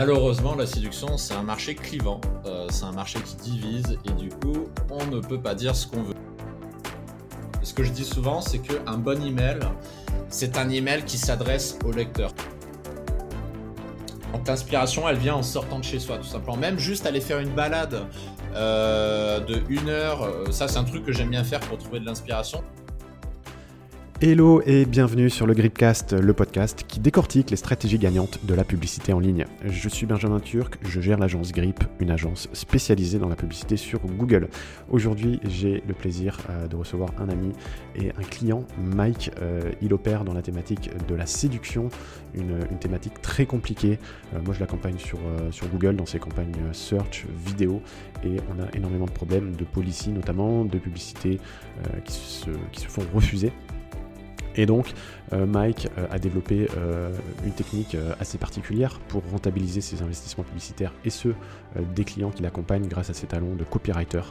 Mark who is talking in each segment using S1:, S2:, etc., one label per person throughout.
S1: Malheureusement, la séduction, c'est un marché clivant, euh, c'est un marché qui divise et du coup, on ne peut pas dire ce qu'on veut. Ce que je dis souvent, c'est qu'un bon email, c'est un email qui s'adresse au lecteur. Donc l'inspiration, elle vient en sortant de chez soi, tout simplement. Même juste aller faire une balade euh, de une heure, euh, ça c'est un truc que j'aime bien faire pour trouver de l'inspiration.
S2: Hello et bienvenue sur le Gripcast, le podcast qui décortique les stratégies gagnantes de la publicité en ligne. Je suis Benjamin Turc, je gère l'agence Grip, une agence spécialisée dans la publicité sur Google. Aujourd'hui, j'ai le plaisir euh, de recevoir un ami et un client, Mike. Euh, il opère dans la thématique de la séduction, une, thématique très compliquée. Euh, moi, je l'accompagne sur, Google dans ses campagnes search, vidéo, et on a énormément de problèmes de policy, notamment de publicité qui se font refuser. Et donc, euh, Mike euh, a développé euh, une technique assez particulière pour rentabiliser ses investissements publicitaires et ceux des clients qui l'accompagnent grâce à ses talents de copywriter.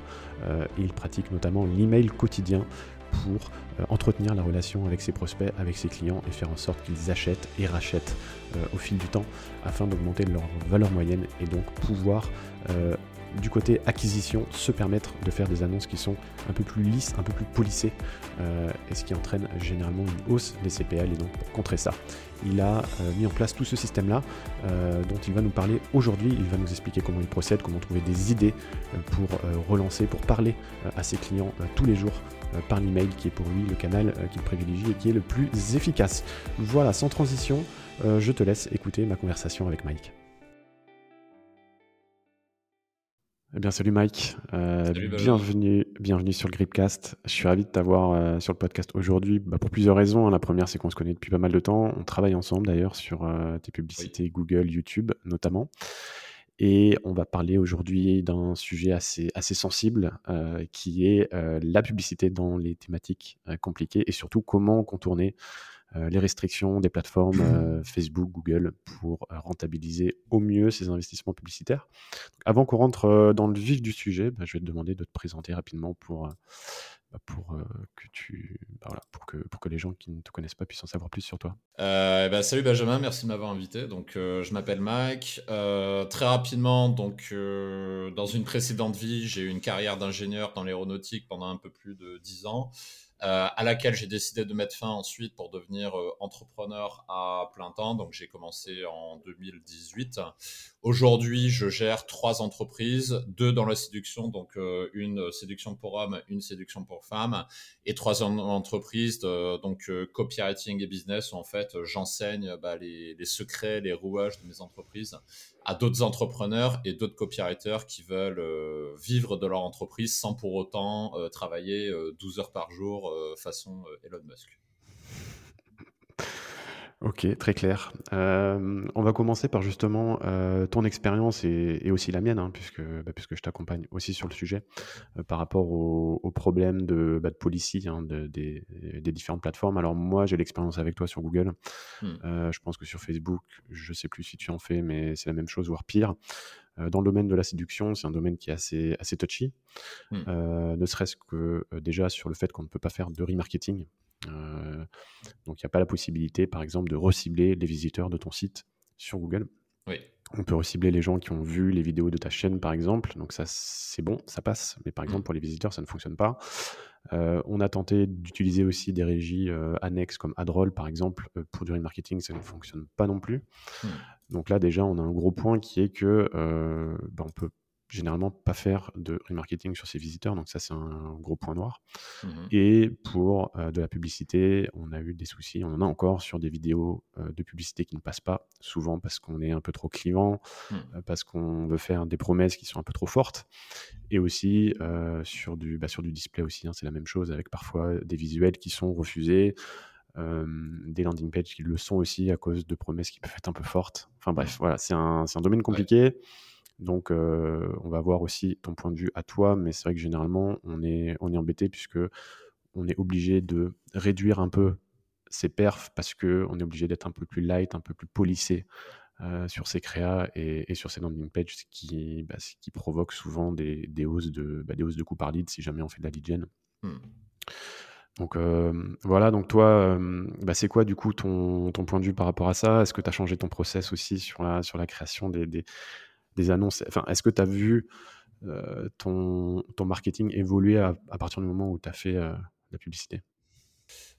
S2: il pratique notamment l'email quotidien pour entretenir la relation avec ses prospects, avec ses clients et faire en sorte qu'ils achètent et rachètent au fil du temps afin d'augmenter leur valeur moyenne et donc pouvoir du côté acquisition, se permettre de faire des annonces qui sont un peu plus lisses, un peu plus polissées, euh, et ce qui entraîne généralement une hausse des CPL. Et donc pour contrer ça, il a euh, mis en place tout ce système-là euh, dont il va nous parler aujourd'hui. Il va nous expliquer comment il procède, comment trouver des idées pour relancer, pour parler à ses clients tous les jours par l'email, qui est pour lui le canal qu'il privilégie et qui est le plus efficace. Voilà, sans transition, je te laisse écouter ma conversation avec Mike. Eh bien, salut Mike. Euh, bienvenue, bienvenue sur le Gripcast. Je suis ravi de t'avoir euh, sur le podcast aujourd'hui bah, pour plusieurs raisons. Hein. La première, c'est qu'on se connaît depuis pas mal de temps. On travaille ensemble d'ailleurs sur euh, tes publicités Google, YouTube notamment. Et on va parler aujourd'hui d'un sujet assez, assez sensible qui est la publicité dans les thématiques compliquées et surtout comment contourner les restrictions des plateformes euh, Facebook, Google pour euh, rentabiliser au mieux ces investissements publicitaires. avant qu'on rentre dans le vif du sujet, bah, je vais te demander de te présenter rapidement pour, pour, que, tu, bah, voilà, pour, que, pour que les gens qui ne te connaissent pas puissent en savoir plus sur toi.
S1: Euh, salut Benjamin, merci de m'avoir invité. Donc, je m'appelle Mike. très rapidement, donc, dans une précédente vie, j'ai eu une carrière d'ingénieur dans l'aéronautique pendant un peu plus de 10 ans. Euh, à laquelle j'ai décidé de mettre fin ensuite pour devenir euh, entrepreneur à plein temps. Donc j'ai commencé en 2018. Aujourd'hui, je gère trois entreprises, deux dans la séduction, donc euh, une séduction pour hommes, une séduction pour femmes, et trois entreprises, donc copywriting et business, où en fait j'enseigne bah, les, secrets, les rouages de mes entreprises à d'autres entrepreneurs et d'autres copywriters qui veulent vivre de leur entreprise sans pour autant travailler 12 euh, heures par jour façon Elon Musk.
S2: Ok, très clair. Euh, on va commencer par justement euh, ton expérience et, aussi la mienne, hein, puisque, bah, puisque je t'accompagne aussi sur le sujet euh, par rapport aux problèmes de, bah, de policy hein, des, différentes plateformes. Alors moi, j'ai l'expérience avec toi sur Google. Hmm. je pense que sur Facebook, je sais plus si tu en fais, mais c'est la même chose, voire pire. Dans le domaine de la séduction, c'est un domaine qui est assez, assez touchy, hmm. ne serait-ce que déjà sur le fait qu'on ne peut pas faire de remarketing. Euh, donc, il n'y a pas la possibilité, par exemple, de recibler les visiteurs de ton site sur Google.
S1: Oui.
S2: On peut recibler les gens qui ont vu les vidéos de ta chaîne, par exemple. Donc, ça, c'est bon, ça passe. Mais par exemple, pour les visiteurs, ça ne fonctionne pas. Euh, on a tenté d'utiliser aussi des régies euh, annexes comme Adroll, par exemple, pour du remarketing. Ça ne fonctionne pas non plus. Hmm. Donc là, déjà, on a un gros point qui est que ben, on peut généralement pas faire de remarketing sur ses visiteurs, donc ça c'est un gros point noir. Mmh Et pour euh, de la publicité, on a eu des soucis, on en a encore sur des vidéos euh, de publicité qui ne passent pas, souvent parce qu'on est un peu trop clivant, mmh. euh, parce qu'on veut faire des promesses qui sont un peu trop fortes, et aussi sur, du, bah, sur du display aussi, hein, c'est la même chose avec parfois des visuels qui sont refusés. des landing pages qui le sont aussi à cause de promesses qui peuvent être un peu fortes. Enfin bref, mmh. voilà, c'est un, un, domaine compliqué. Donc, euh, on va voir aussi ton point de vue à toi, mais c'est vrai que généralement, on est, on est embêté puisque on est obligé de réduire un peu ses perfs parce qu'on est obligé d'être un peu plus light, un peu plus polissé euh, sur ses créas et, sur ses landing pages, ce qui, bah, qui provoque souvent des, hausses de, bah, des hausses de coûts par lead si jamais on fait de la lead gen. Mmh. Donc voilà, donc toi, bah, c'est quoi du coup ton, ton, point de vue par rapport à ça? Est-ce que tu as changé ton process aussi sur la, sur la création des, des, annonces enfin, Est-ce que tu as vu ton, ton marketing évoluer à, partir du moment où tu as fait la publicité?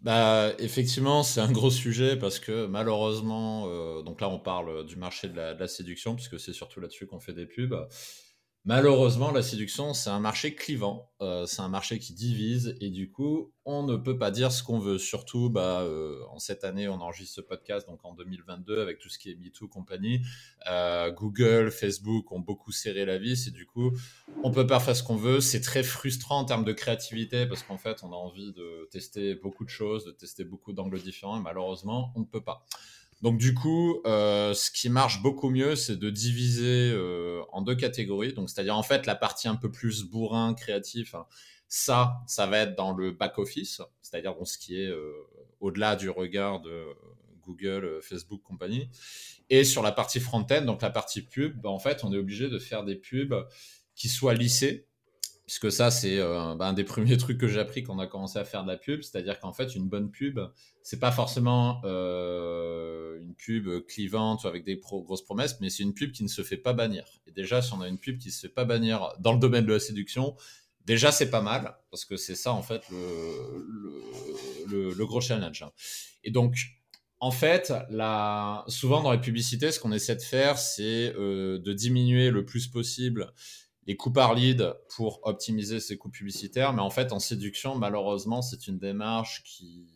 S1: Bah, effectivement, c'est un gros sujet parce que malheureusement, donc là on parle du marché de la, de la séduction, puisque c'est surtout là-dessus qu'on fait des pubs. Malheureusement, la séduction, c'est un marché clivant, euh, c'est un marché qui divise et du coup, on ne peut pas dire ce qu'on veut. Surtout, bah, euh, en cette année, on enregistre ce podcast, donc en 2022, avec tout ce qui est MeToo compagnie. Euh, Google, Facebook ont beaucoup serré la vis et du coup, on peut pas faire ce qu'on veut. C'est très frustrant en termes de créativité parce qu'en fait, on a envie de tester beaucoup de choses, de tester beaucoup d'angles différents et malheureusement, on ne peut pas. Donc du coup, euh, ce qui marche beaucoup mieux, c'est de diviser euh, en deux catégories. Donc c'est-à-dire en fait la partie un peu plus bourrin, créatif. Hein, ça, ça va être dans le back office, c'est-à-dire ce qui est euh, au-delà du regard de Google, Facebook, compagnie. Et sur la partie front-end, donc la partie pub, bah, en fait, on est obligé de faire des pubs qui soient lissées puisque ça, c'est euh, bah, un des premiers trucs que j'ai appris quand on a commencé à faire de la pub. C'est-à-dire qu'en fait, une bonne pub, c'est pas forcément euh, une pub clivante ou avec des grosses promesses, mais c'est une pub qui ne se fait pas bannir. Et déjà, si on a une pub qui se fait pas bannir dans le domaine de la séduction, déjà, c'est pas mal, parce que c'est ça, en fait, le, gros challenge. Et donc, en fait, souvent dans les publicités, ce qu'on essaie de faire, c'est euh, de diminuer le plus possible les coûts par lead pour optimiser ses coûts publicitaires. Mais en fait, en séduction, malheureusement, c'est une démarche qui,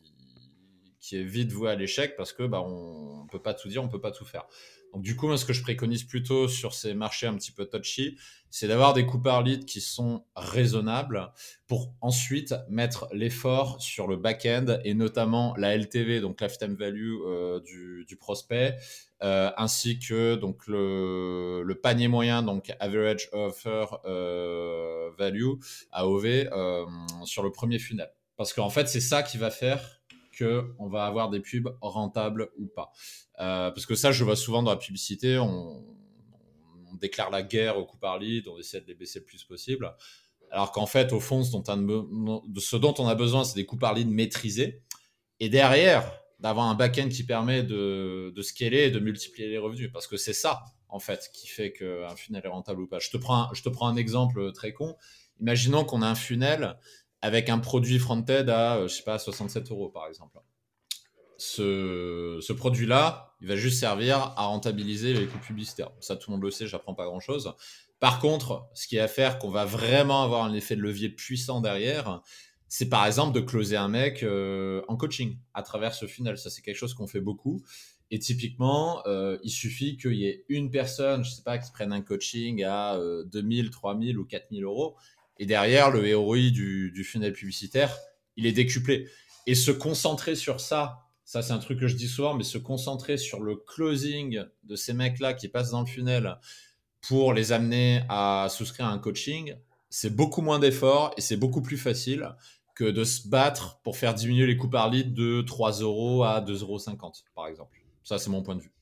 S1: qui est vite vouée à l'échec parce que bah, on ne peut pas tout dire, on ne peut pas tout faire. Donc du coup, moi, ce que je préconise plutôt sur ces marchés un petit peu touchy, c'est d'avoir des coûts par lead qui sont raisonnables pour ensuite mettre l'effort sur le back-end et notamment la LTV, donc lifetime value euh, du, du, prospect, euh, ainsi que donc le, panier moyen, donc average offer euh, value AOV euh, sur le premier funnel. Parce qu'en fait, c'est ça qui va faire que on va avoir des pubs rentables ou pas. Euh, parce que ça, je vois souvent dans la publicité, on, déclare la guerre au coup par lead, on essaie de les baisser le plus possible. Alors qu'en fait, au fond, ce dont, on, ce dont on a besoin, c'est des coups par lead maîtrisés. Et derrière, d'avoir un back-end qui permet de, scaler et de multiplier les revenus. Parce que c'est ça, en fait, qui fait qu'un funnel est rentable ou pas. Je te prends je te prends un exemple très con. Imaginons qu'on a un funnel avec un produit front-end à, euh, je sais pas, 67 euros par exemple. Ce, ce produit-là, il va juste servir à rentabiliser les coûts publicitaires. Ça, tout le monde le sait, j'apprends pas grand-chose. Par contre, ce qui va faire qu'on va vraiment avoir un effet de levier puissant derrière, c'est par exemple de closer un mec euh, en coaching à travers ce funnel. Ça, c'est quelque chose qu'on fait beaucoup. Et typiquement, euh, il suffit qu'il y ait une personne, je sais pas, qui prenne un coaching à 2000, 3000 ou 4000 euros et derrière, le ROI du, du funnel publicitaire, il est décuplé. Et se concentrer sur ça, ça c'est un truc que je dis souvent, mais se concentrer sur le closing de ces mecs-là qui passent dans le funnel pour les amener à souscrire à un coaching, c'est beaucoup moins d'efforts et c'est beaucoup plus facile que de se battre pour faire diminuer les coûts par lead de 3 euros à 2,50 euros, par exemple. Ça, c'est mon point de vue.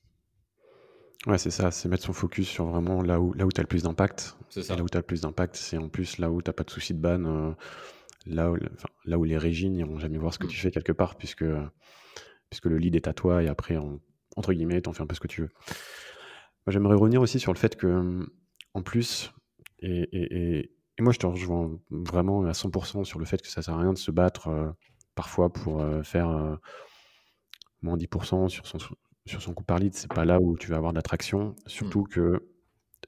S2: Ouais, c'est ça, c'est mettre son focus sur vraiment là où, là où tu as le plus d'impact. C'est ça. là où tu as le plus d'impact, c'est en plus là où tu n'as pas de souci de ban, euh, là, où, là où les régies n'iront jamais voir ce que mm. tu fais quelque part, puisque, puisque le lead est à toi et après, entre guillemets, t'en fais un peu ce que tu veux. J'aimerais revenir aussi sur le fait que, en plus, et, et, et, moi je te rejoins vraiment à 100% sur le fait que ça sert à rien de se battre euh, parfois pour euh, faire moins 10% sur son, sur son coup par lead, c'est pas là où tu vas avoir de l'attraction. Surtout mmh. que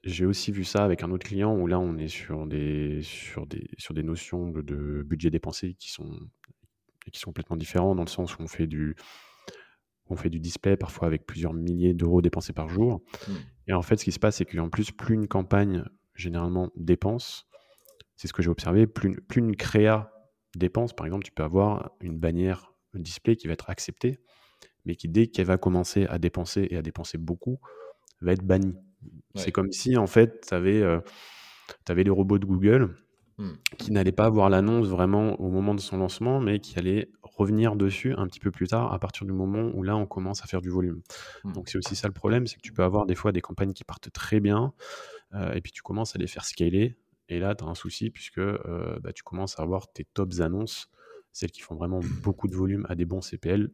S2: j'ai aussi vu ça avec un autre client où là, on est sur des, sur des, sur des notions de, budget dépensé qui sont, qui sont complètement différents dans le sens où on fait du, on fait du display parfois avec plusieurs milliers d'euros dépensés par jour. Mmh. Et en fait, ce qui se passe, c'est qu'en plus, plus une campagne généralement dépense, c'est ce que j'ai observé, plus, plus une créa dépense, par exemple, tu peux avoir une bannière display qui va être acceptée mais qui, dès qu'elle va commencer à dépenser et à dépenser beaucoup, va être bannie. C'est comme si, en fait, tu avais, euh, avais, les robots de Google mmh. qui n'allaient pas voir l'annonce vraiment au moment de son lancement, mais qui allaient revenir dessus un petit peu plus tard, à partir du moment où là, on commence à faire du volume. Mmh. Donc, c'est aussi ça le problème, c'est que tu peux avoir des fois des campagnes qui partent très bien, euh, et puis tu commences à les faire scaler, et là, tu as un souci, puisque euh, bah, tu commences à avoir tes tops annonces celles qui font vraiment beaucoup de volume à des bons CPL,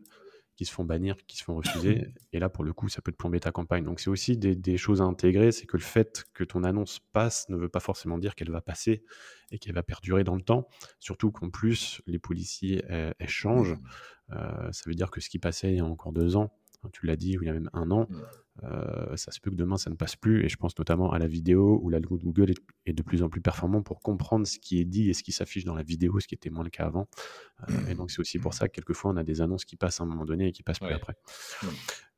S2: qui se font bannir, qui se font refuser. Et là, pour le coup, ça peut te plomber ta campagne. Donc, c'est aussi des, choses à intégrer. C'est que le fait que ton annonce passe ne veut pas forcément dire qu'elle va passer et qu'elle va perdurer dans le temps. Surtout qu'en plus, les policiers, elles, changent. Euh, ça veut dire que ce qui passait il y a encore deux ans, tu l'as dit, ou il y a même un an, euh, ça se peut que demain ça ne passe plus. Et je pense notamment à la vidéo où l'algo de Google est, de plus en plus performant pour comprendre ce qui est dit et ce qui s'affiche dans la vidéo, ce qui était moins le cas avant. Euh, et donc c'est aussi pour ça que quelquefois on a des annonces qui passent à un moment donné et qui passent plus après.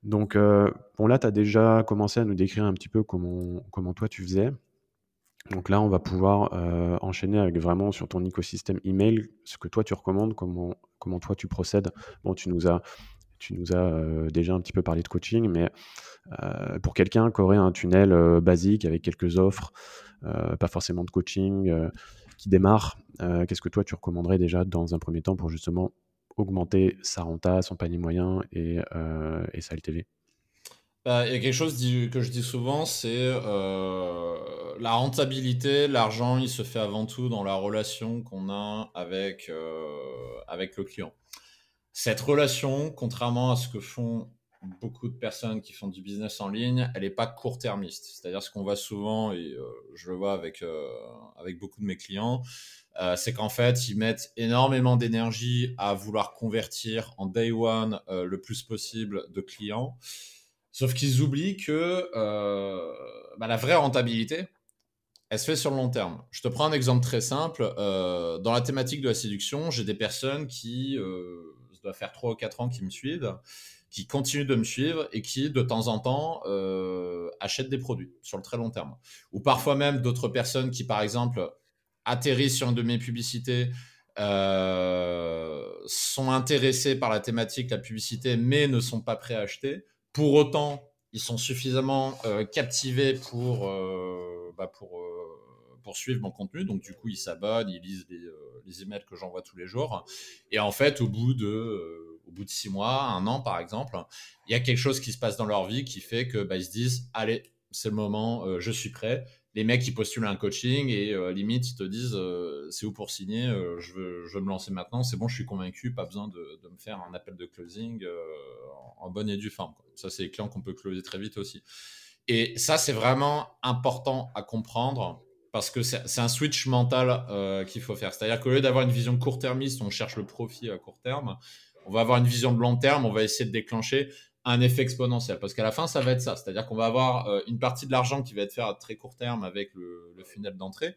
S2: Donc euh, bon là tu as déjà commencé à nous décrire un petit peu comment, comment toi tu faisais. Donc là, on va pouvoir enchaîner avec vraiment sur ton écosystème email, ce que toi tu recommandes, comment, comment toi tu procèdes. Bon, tu nous as, tu nous as déjà un petit peu parlé de coaching, mais euh, pour quelqu'un qui aurait un tunnel euh, basique avec quelques offres, euh, pas forcément de coaching, qui démarre, qu'est-ce que toi tu recommanderais déjà dans un premier temps pour justement augmenter sa renta, son panier moyen et, sa LTV
S1: bah, il y a quelque chose que je dis souvent, c'est la rentabilité, l'argent, il se fait avant tout dans la relation qu'on a avec, avec le client. Cette relation, contrairement à ce que font beaucoup de personnes qui font du business en ligne, elle n'est pas court-termiste. C'est-à-dire ce qu'on voit souvent, et euh, je le vois avec, euh, avec beaucoup de mes clients, euh, c'est qu'en fait, ils mettent énormément d'énergie à vouloir convertir en day one le plus possible de clients. Sauf qu'ils oublient que bah, la vraie rentabilité, elle se fait sur le long terme. Je te prends un exemple très simple. dans la thématique de la séduction, j'ai des personnes qui, doit faire 3 ou 4 ans qui me suivent, qui continuent de me suivre et qui, de temps en temps, euh, achètent des produits sur le très long terme. Ou parfois même d'autres personnes qui, par exemple, atterrissent sur une de mes publicités, euh, sont intéressés par la thématique, la publicité, mais ne sont pas prêts à acheter. Pour autant, ils sont suffisamment euh, captivés pour, bah pour, pour suivre mon contenu. Donc, du coup, ils s'abonnent, ils lisent les, les emails que j'envoie tous les jours. Et en fait, au bout de au bout de six mois, un an par exemple, il y a quelque chose qui se passe dans leur vie qui fait que bah, ils se disent allez, c'est le moment, euh, je suis prêt. Les mecs ils postulent un coaching et euh, limite ils te disent euh, c'est où pour signer, je veux, je, veux, me lancer maintenant, c'est bon, je suis convaincu, pas besoin de, de me faire un appel de closing en, bonne et due forme. Ça c'est les clients qu'on peut closer très vite aussi. Et ça c'est vraiment important à comprendre parce que c'est un switch mental qu'il faut faire. C'est-à-dire qu'au lieu d'avoir une vision court-termiste, on cherche le profit à court terme on va avoir une vision de long terme, on va essayer de déclencher un effet exponentiel. Parce qu'à la fin, ça va être ça. C'est-à-dire qu'on va avoir euh, une partie de l'argent qui va être fait à très court terme avec le, funnel d'entrée.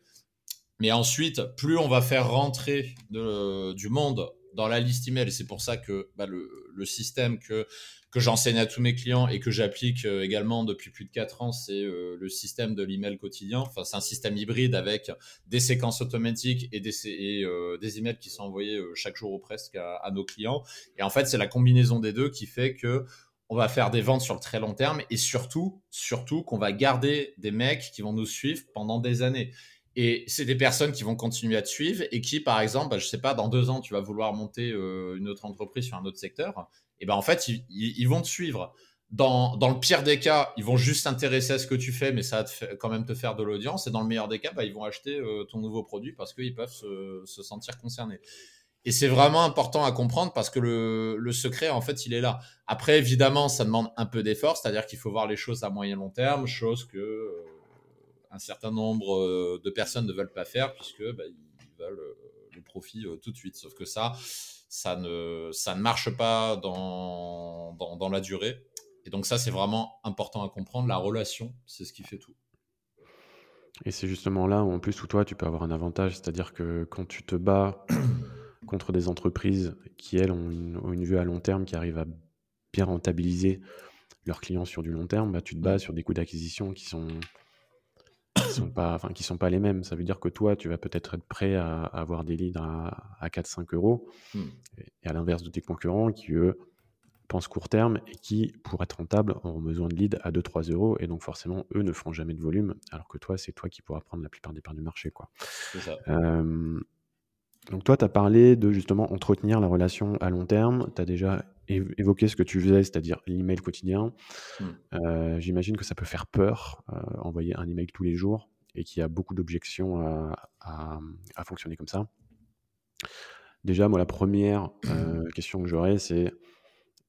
S1: Mais ensuite, plus on va faire rentrer du monde dans la liste email, c'est pour ça que bah, le, système que que j'enseigne à tous mes clients et que j'applique euh, également depuis plus de 4 ans, c'est euh, le système de l'email quotidien. Enfin, c'est un système hybride avec des séquences automatiques et des, euh, emails qui sont envoyés chaque jour ou presque à, nos clients. Et en fait, c'est la combinaison des deux qui fait que on va faire des ventes sur le très long terme et surtout, surtout qu'on va garder des mecs qui vont nous suivre pendant des années. Et c'est des personnes qui vont continuer à te suivre et qui, par exemple, bah, je sais pas, dans deux ans, tu vas vouloir monter une autre entreprise sur un autre secteur et ben en fait, ils, vont te suivre. Dans, dans, le pire des cas, ils vont juste s'intéresser à ce que tu fais, mais ça va quand même te faire de l'audience. Et dans le meilleur des cas, bah, ils vont acheter euh, ton nouveau produit parce qu'ils peuvent se, se, sentir concernés. Et c'est vraiment important à comprendre parce que le, le, secret, en fait, il est là. Après, évidemment, ça demande un peu d'effort, c'est-à-dire qu'il faut voir les choses à moyen long terme, chose que euh, un certain nombre euh, de personnes ne veulent pas faire puisque bah, ils veulent le profit tout de suite. Sauf que ça, ça ne, ça ne marche pas dans, dans, la durée. Et donc ça, c'est vraiment important à comprendre. La relation, c'est ce qui fait tout.
S2: Et c'est justement là où, en plus, où toi, tu peux avoir un avantage. C'est-à-dire que quand tu te bats contre des entreprises qui, elles, ont une, vue à long terme, qui arrivent à bien rentabiliser leurs clients sur du long terme, bah, tu te bats sur des coûts d'acquisition qui sont qui sont pas, enfin, qui sont pas les mêmes. Ça veut dire que toi, tu vas peut-être être prêt à, avoir des leads à, à 4-5 euros, hmm. et à l'inverse de tes concurrents qui, eux, pensent court terme et qui, pour être rentable, ont besoin de leads à 2-3 euros, et donc forcément, eux ne feront jamais de volume, alors que toi, c'est toi qui pourras prendre la plupart des parts du marché. Quoi. Ça. Euh, donc toi, tu as parlé de justement entretenir la relation à long terme. Tu as déjà évoqué ce que tu faisais, c'est-à-dire l'email quotidien. Hmm. Euh, j'imagine que ça peut faire peur, euh, envoyer un email tous les jours, et qu'il y a beaucoup d'objections à, fonctionner comme ça. Déjà, moi, la première question que j'aurais, c'est,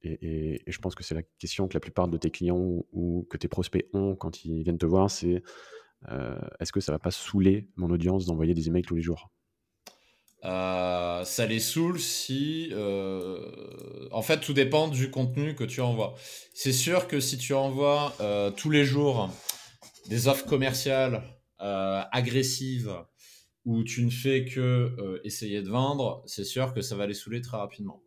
S2: et, je pense que c'est la question que la plupart de tes clients ou, que tes prospects ont quand ils viennent te voir, c'est est-ce que ça va pas saouler mon audience d'envoyer des emails tous les jours?
S1: Ça les saoule si... En fait, tout dépend du contenu que tu envoies. C'est sûr que si tu envoies tous les jours des offres commerciales agressives où tu ne fais que essayer de vendre, c'est sûr que ça va les saouler très rapidement.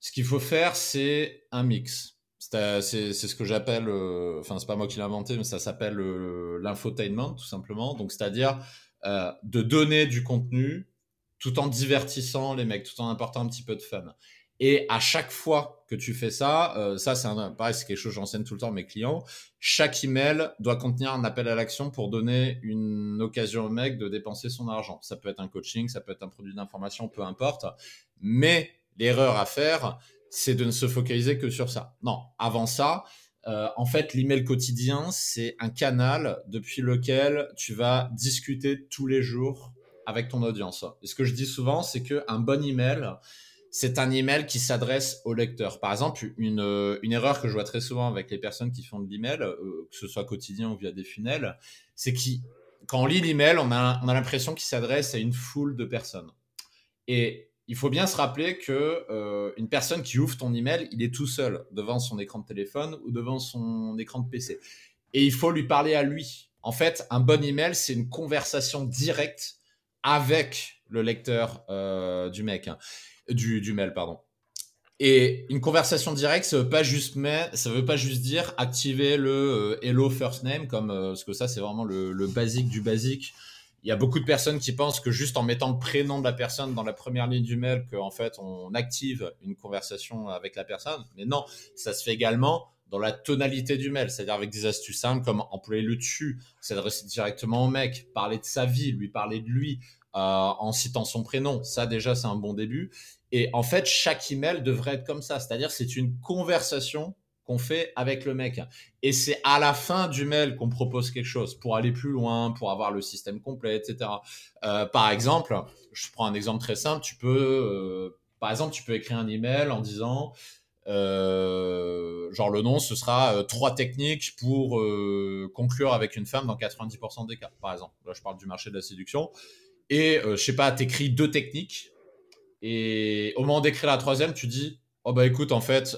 S1: Ce qu'il faut faire, c'est un mix. C'est ce que j'appelle, enfin, c'est pas moi qui l'ai inventé, mais ça s'appelle l'infotainment, tout simplement. Donc, c'est-à-dire de donner du contenu tout en divertissant les mecs, tout en apportant un petit peu de fun. Et à chaque fois que tu fais ça, euh, ça c'est un, pareil, c'est quelque chose que j'enseigne tout le temps à mes clients. Chaque email doit contenir un appel à l'action pour donner une occasion au mec de dépenser son argent. Ça peut être un coaching, ça peut être un produit d'information, peu importe. Mais l'erreur à faire, c'est de ne se focaliser que sur ça. Non, avant ça, euh, en fait, l'email quotidien, c'est un canal depuis lequel tu vas discuter tous les jours avec ton audience. Et ce que je dis souvent, c'est qu'un bon email, c'est un email qui s'adresse au lecteur. Par exemple, une, euh, une, erreur que je vois très souvent avec les personnes qui font de l'email, euh, que ce soit quotidien ou via des funnels, c'est quand on lit l'email, on a, on a l'impression qu'il s'adresse à une foule de personnes. Et il faut bien se rappeler que euh, une personne qui ouvre ton email, il est tout seul devant son écran de téléphone ou devant son écran de PC. Et il faut lui parler à lui. En fait, un bon email, c'est une conversation directe avec le lecteur euh, du mec, hein, du, du, mail, pardon. Et une conversation directe, ça veut pas juste mais, ça veut pas juste dire activer le euh, hello first name comme euh, parce que ça c'est vraiment le, le, basique du basique. Il y a beaucoup de personnes qui pensent que juste en mettant le prénom de la personne dans la première ligne du mail, qu'en fait on active une conversation avec la personne. Mais non, ça se fait également dans la tonalité du mail, c'est-à-dire avec des astuces simples comme employer le dessus, s'adresser directement au mec, parler de sa vie, lui parler de lui, en citant son prénom. Ça déjà, c'est un bon début. Et en fait, chaque email devrait être comme ça, c'est-à-dire c'est une conversation qu'on fait avec le mec. Et c'est à la fin du mail qu'on propose quelque chose pour aller plus loin, pour avoir le système complet, etc. Euh, par exemple, je prends un exemple très simple. Tu peux, euh, par exemple, tu peux écrire un email en disant euh, genre le nom, ce sera euh, trois techniques pour euh, conclure avec une femme dans 90% des cas, par exemple. Là, je parle du marché de la séduction. Et je sais pas, t'écris deux techniques. Et au moment d'écrire la troisième, tu dis Oh bah écoute, en fait,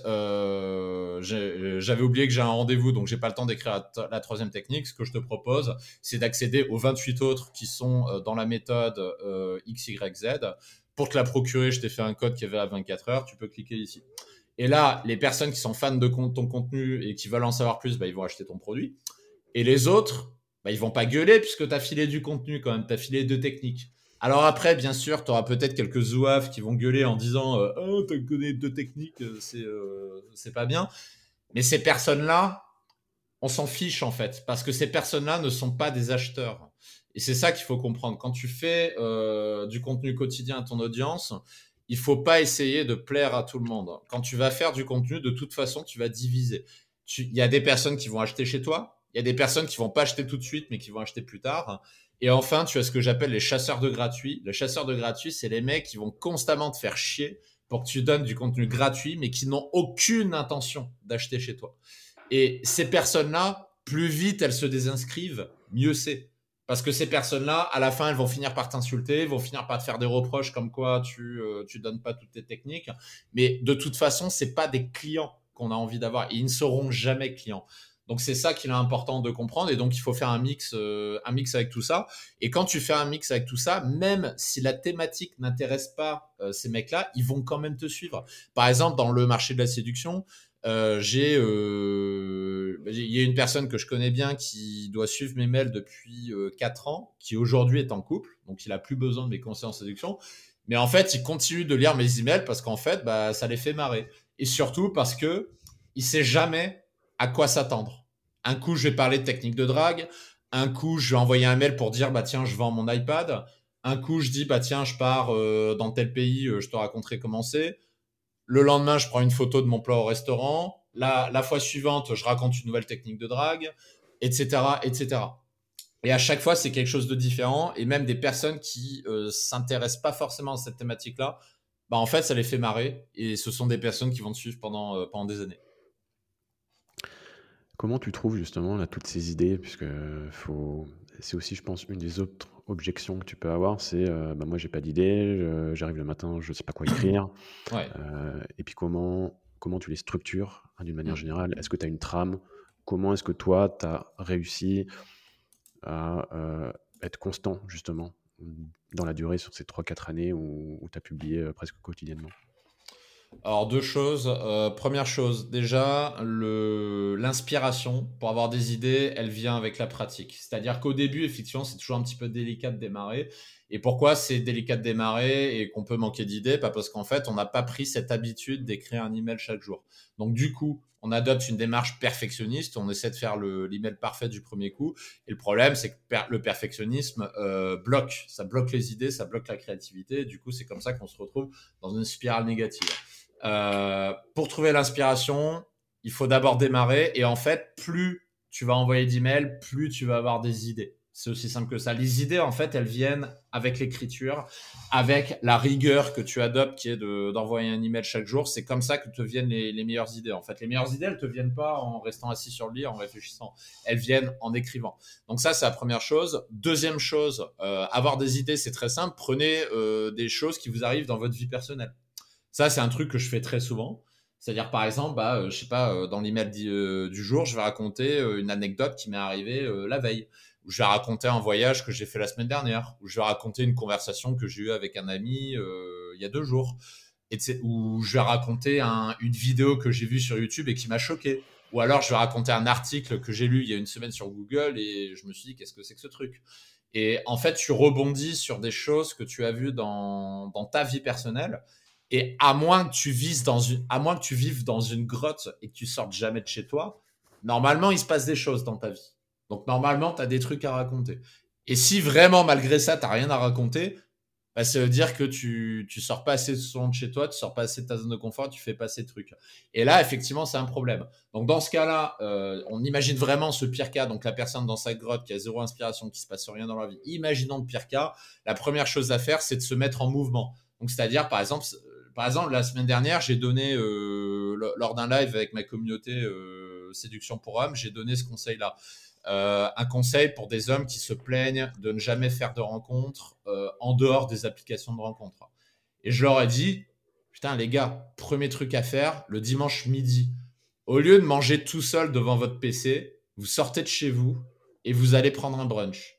S1: j'avais oublié que j'ai un rendez-vous, donc j'ai pas le temps d'écrire la, troisième technique. Ce que je te propose, c'est d'accéder aux 28 autres qui sont dans la méthode XYZ. Pour te la procurer, je t'ai fait un code qui est à 24 heures. Tu peux cliquer ici. Et là, les personnes qui sont fans de ton contenu et qui veulent en savoir plus, bah, ils vont acheter ton produit. Et les autres, bah, ils vont pas gueuler puisque tu as filé du contenu quand même, tu as filé deux techniques. Alors après, bien sûr, tu auras peut-être quelques zouaves qui vont gueuler en disant euh, Oh, tu connais deux techniques, euh, c'est euh, pas bien. Mais ces personnes-là, on s'en fiche en fait, parce que ces personnes-là ne sont pas des acheteurs. Et c'est ça qu'il faut comprendre. Quand tu fais du contenu quotidien à ton audience, il faut pas essayer de plaire à tout le monde. Quand tu vas faire du contenu, de toute façon, tu vas diviser. Il y a des personnes qui vont acheter chez toi, il y a des personnes qui vont pas acheter tout de suite, mais qui vont acheter plus tard. Et enfin, tu as ce que j'appelle les chasseurs de gratuits. Les chasseurs de gratuits, c'est les mecs qui vont constamment te faire chier pour que tu donnes du contenu gratuit, mais qui n'ont aucune intention d'acheter chez toi. Et ces personnes-là, plus vite elles se désinscrivent, mieux c'est. Parce que ces personnes-là, à la fin, elles vont finir par t'insulter, vont finir par te faire des reproches comme quoi tu euh, tu donnes pas toutes tes techniques. Mais de toute façon, c'est pas des clients qu'on a envie d'avoir. Ils ne seront jamais clients. Donc c'est ça qu'il est important de comprendre et donc il faut faire un mix, euh, un mix avec tout ça. Et quand tu fais un mix avec tout ça, même si la thématique n'intéresse pas euh, ces mecs-là, ils vont quand même te suivre. Par exemple, dans le marché de la séduction, euh, j'ai, bah, il y a une personne que je connais bien qui doit suivre mes mails depuis euh, 4 ans, qui aujourd'hui est en couple, donc il a plus besoin de mes conseils en séduction. Mais en fait, il continue de lire mes emails parce qu'en fait, bah, ça les fait marrer. Et surtout parce que il sait jamais à quoi s'attendre. Un coup, je vais parler de technique de drague. Un coup, je vais envoyer un mail pour dire, bah tiens, je vends mon iPad. Un coup, je dis, bah tiens, je pars euh, dans tel pays, je te raconterai comment c'est. Le lendemain, je prends une photo de mon plat au restaurant. La, la fois suivante, je raconte une nouvelle technique de drague, etc., etc. Et à chaque fois, c'est quelque chose de différent. Et même des personnes qui euh, s'intéressent pas forcément à cette thématique-là bah en fait, ça les fait marrer et ce sont des personnes qui vont te suivre euh, pendant des années.
S2: Comment tu trouves justement là, toutes ces idées? Puisque faut... c'est aussi, je pense, une des autres objections que tu peux avoir c'est euh, bah, moi, j'ai pas d'idée, j'arrive le matin, je sais pas quoi écrire. Euh, et puis, comment, comment tu les structures hein, d'une manière mmh. générale? Est-ce que tu as une trame? Comment est-ce que toi, tu as réussi à euh, être constant justement dans la durée sur ces 3-4 années où, tu as publié presque quotidiennement?
S1: Alors deux choses. Euh, première chose, déjà, l'inspiration pour avoir des idées, elle vient avec la pratique. C'est-à-dire qu'au début, effectivement, c'est toujours un petit peu délicat de démarrer. Et pourquoi c'est délicat de démarrer et qu'on peut manquer d'idées? Pas parce qu'en fait, on n'a pas pris cette habitude d'écrire un email chaque jour. Donc du coup, on adopte une démarche perfectionniste, on essaie de faire l'email parfait du premier coup. Et le problème, c'est que le perfectionnisme euh, bloque, ça bloque les idées, ça bloque la créativité. du coup, c'est comme ça qu'on se retrouve dans une spirale négative. Euh, pour trouver l'inspiration, il faut d'abord démarrer. Et en fait, plus tu vas envoyer d'emails, plus tu vas avoir des idées. C'est aussi simple que ça. Les idées, en fait, elles viennent avec l'écriture, avec la rigueur que tu adoptes, qui est d'envoyer un email chaque jour. C'est comme ça que te viennent les, meilleures idées. En fait, les meilleures idées, elles te viennent pas en restant assis sur le lit, en réfléchissant. Elles viennent en écrivant. Donc ça, c'est la première chose. Deuxième chose, euh, avoir des idées, c'est très simple. Prenez euh, des choses qui vous arrivent dans votre vie personnelle. Ça, c'est un truc que je fais très souvent. C'est-à-dire, par exemple, bah, euh, je sais pas, euh, dans l'email euh, du jour, je vais raconter une anecdote qui m'est arrivée la veille, ou je vais raconter un voyage que j'ai fait la semaine dernière, ou je vais raconter une conversation que j'ai eue avec un ami il y a deux jours, et ou je vais raconter une vidéo que j'ai vue sur YouTube et qui m'a choqué. Ou alors, je vais raconter un article que j'ai lu il y a une semaine sur Google et je me suis dit, qu'est-ce que c'est que ce truc? Et en fait, tu rebondis sur des choses que tu as vues dans ta vie personnelle et à moins que tu vives dans une, à moins que tu vives dans une grotte et que tu sortes jamais de chez toi, normalement, il se passe des choses dans ta vie. Donc, normalement, tu as des trucs à raconter. Et si vraiment, malgré ça, tu rien à raconter, bah, ça veut dire que tu, tu sors pas assez souvent de chez toi, tu sors pas assez de ta zone de confort, tu fais pas assez de trucs. Et là, effectivement, c'est un problème. Donc, dans ce cas-là, euh, on imagine vraiment ce pire cas. Donc, la personne dans sa grotte qui a zéro inspiration, qui se passe rien dans la vie. Imaginons le pire cas. La première chose à faire, c'est de se mettre en mouvement. Donc, c'est-à-dire, par exemple, par exemple, la semaine dernière, j'ai donné, euh, lors d'un live avec ma communauté euh, Séduction pour hommes, j'ai donné ce conseil-là. Euh, un conseil pour des hommes qui se plaignent de ne jamais faire de rencontres en dehors des applications de rencontres. Et je leur ai dit, putain les gars, premier truc à faire, le dimanche midi, au lieu de manger tout seul devant votre PC, vous sortez de chez vous et vous allez prendre un brunch.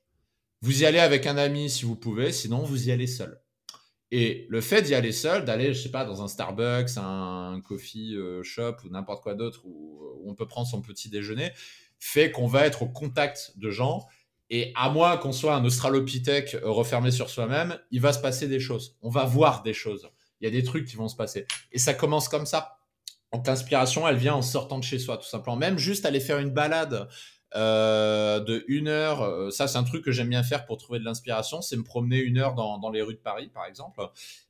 S1: Vous y allez avec un ami si vous pouvez, sinon vous y allez seul. Et le fait d'y aller seul, d'aller, je sais pas, dans un Starbucks, un coffee euh, shop ou n'importe quoi d'autre où, on peut prendre son petit déjeuner, fait qu'on va être au contact de gens. Et à moins qu'on soit un australopithèque euh, refermé sur soi-même, il va se passer des choses. On va voir des choses. Il y a des trucs qui vont se passer. Et ça commence comme ça. L'inspiration, elle vient en sortant de chez soi, tout simplement. Même juste aller faire une balade euh, de une heure. Euh, ça, c'est un truc que j'aime bien faire pour trouver de l'inspiration, c'est me promener une heure dans, dans, les rues de Paris, par exemple,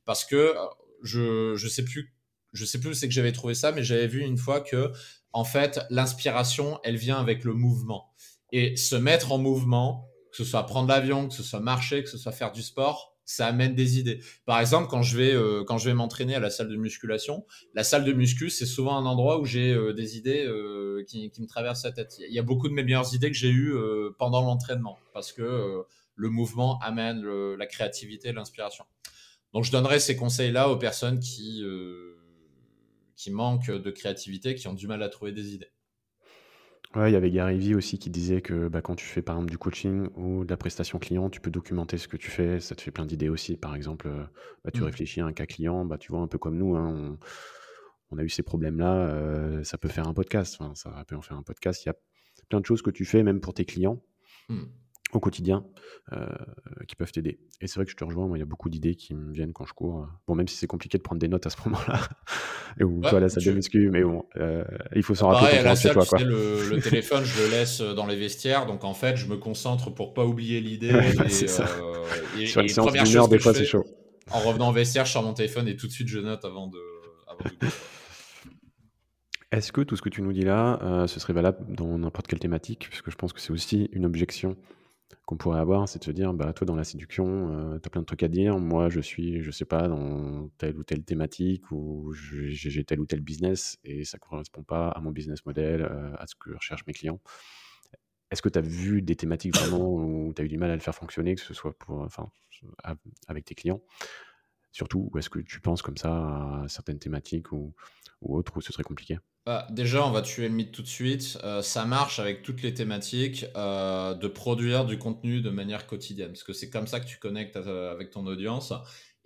S1: parce que euh, je je sais plus je sais plus où c'est que j'avais trouvé ça, mais j'avais vu une fois que en fait l'inspiration, elle vient avec le mouvement et se mettre en mouvement, que ce soit prendre l'avion, que ce soit marcher, que ce soit faire du sport, ça amène des idées. Par exemple, quand je vais euh, quand je vais m'entraîner à la salle de musculation, la salle de muscu, c'est souvent un endroit où j'ai euh, des idées euh, qui, qui, me traversent la tête. Il y a beaucoup de mes meilleures idées que j'ai eues pendant l'entraînement parce que le mouvement amène la créativité, l'inspiration. Donc, je donnerai ces conseils-là aux personnes qui qui manquent de créativité, qui ont du mal à trouver des idées.
S2: Ouais, il y avait Gary Vee aussi qui disait que bah, quand tu fais par exemple du coaching ou de la prestation client, tu peux documenter ce que tu fais, ça te fait plein d'idées aussi. Par exemple, euh, bah, tu mmh. réfléchis à un cas client, bah, tu vois, un peu comme nous, hein, on, a eu ces problèmes-là, euh, ça peut faire un podcast, enfin, ça peut en faire un podcast. Il y a plein de choses que tu fais, même pour tes clients. Mmh au quotidien euh, qui peuvent t'aider. Et c'est vrai que je te rejoins, moi, il y a beaucoup d'idées qui me viennent quand je cours. Bon, même si c'est compliqué de prendre des notes à ce moment-là, et où toi, là, ça tu... mais bon, euh, il faut s'en rappeler
S1: quand chez toi. Quoi. Le, le, téléphone, je le laisse dans les vestiaires, donc en fait, je me concentre pour pas oublier l'idée. et,
S2: ça. Euh, et, Sur une séance d'une heure, des fois, c'est chaud.
S1: En revenant au vestiaire, je sors mon téléphone et tout de suite, je note avant de. Avant de...
S2: Est-ce que tout ce que tu nous dis là, ce serait valable dans n'importe quelle thématique? Puisque je pense que c'est aussi une objection qu'on pourrait avoir, c'est de se dire, bah, toi, dans la séduction, tu as plein de trucs à dire. Moi, je suis, je sais pas, dans telle ou telle thématique ou j'ai tel ou tel business et ça correspond pas à mon business model, à ce que recherchent mes clients. Est-ce que tu as vu des thématiques vraiment où tu as eu du mal à le faire fonctionner, que ce soit pour, enfin, avec tes clients? Surtout, ou est-ce que tu penses comme ça à certaines thématiques ou, ou autres où ce serait compliqué?
S1: Bah, déjà, on va tuer le mythe tout de suite. Euh, ça marche avec toutes les thématiques euh, de produire du contenu de manière quotidienne, parce que c'est comme ça que tu connectes avec ton audience.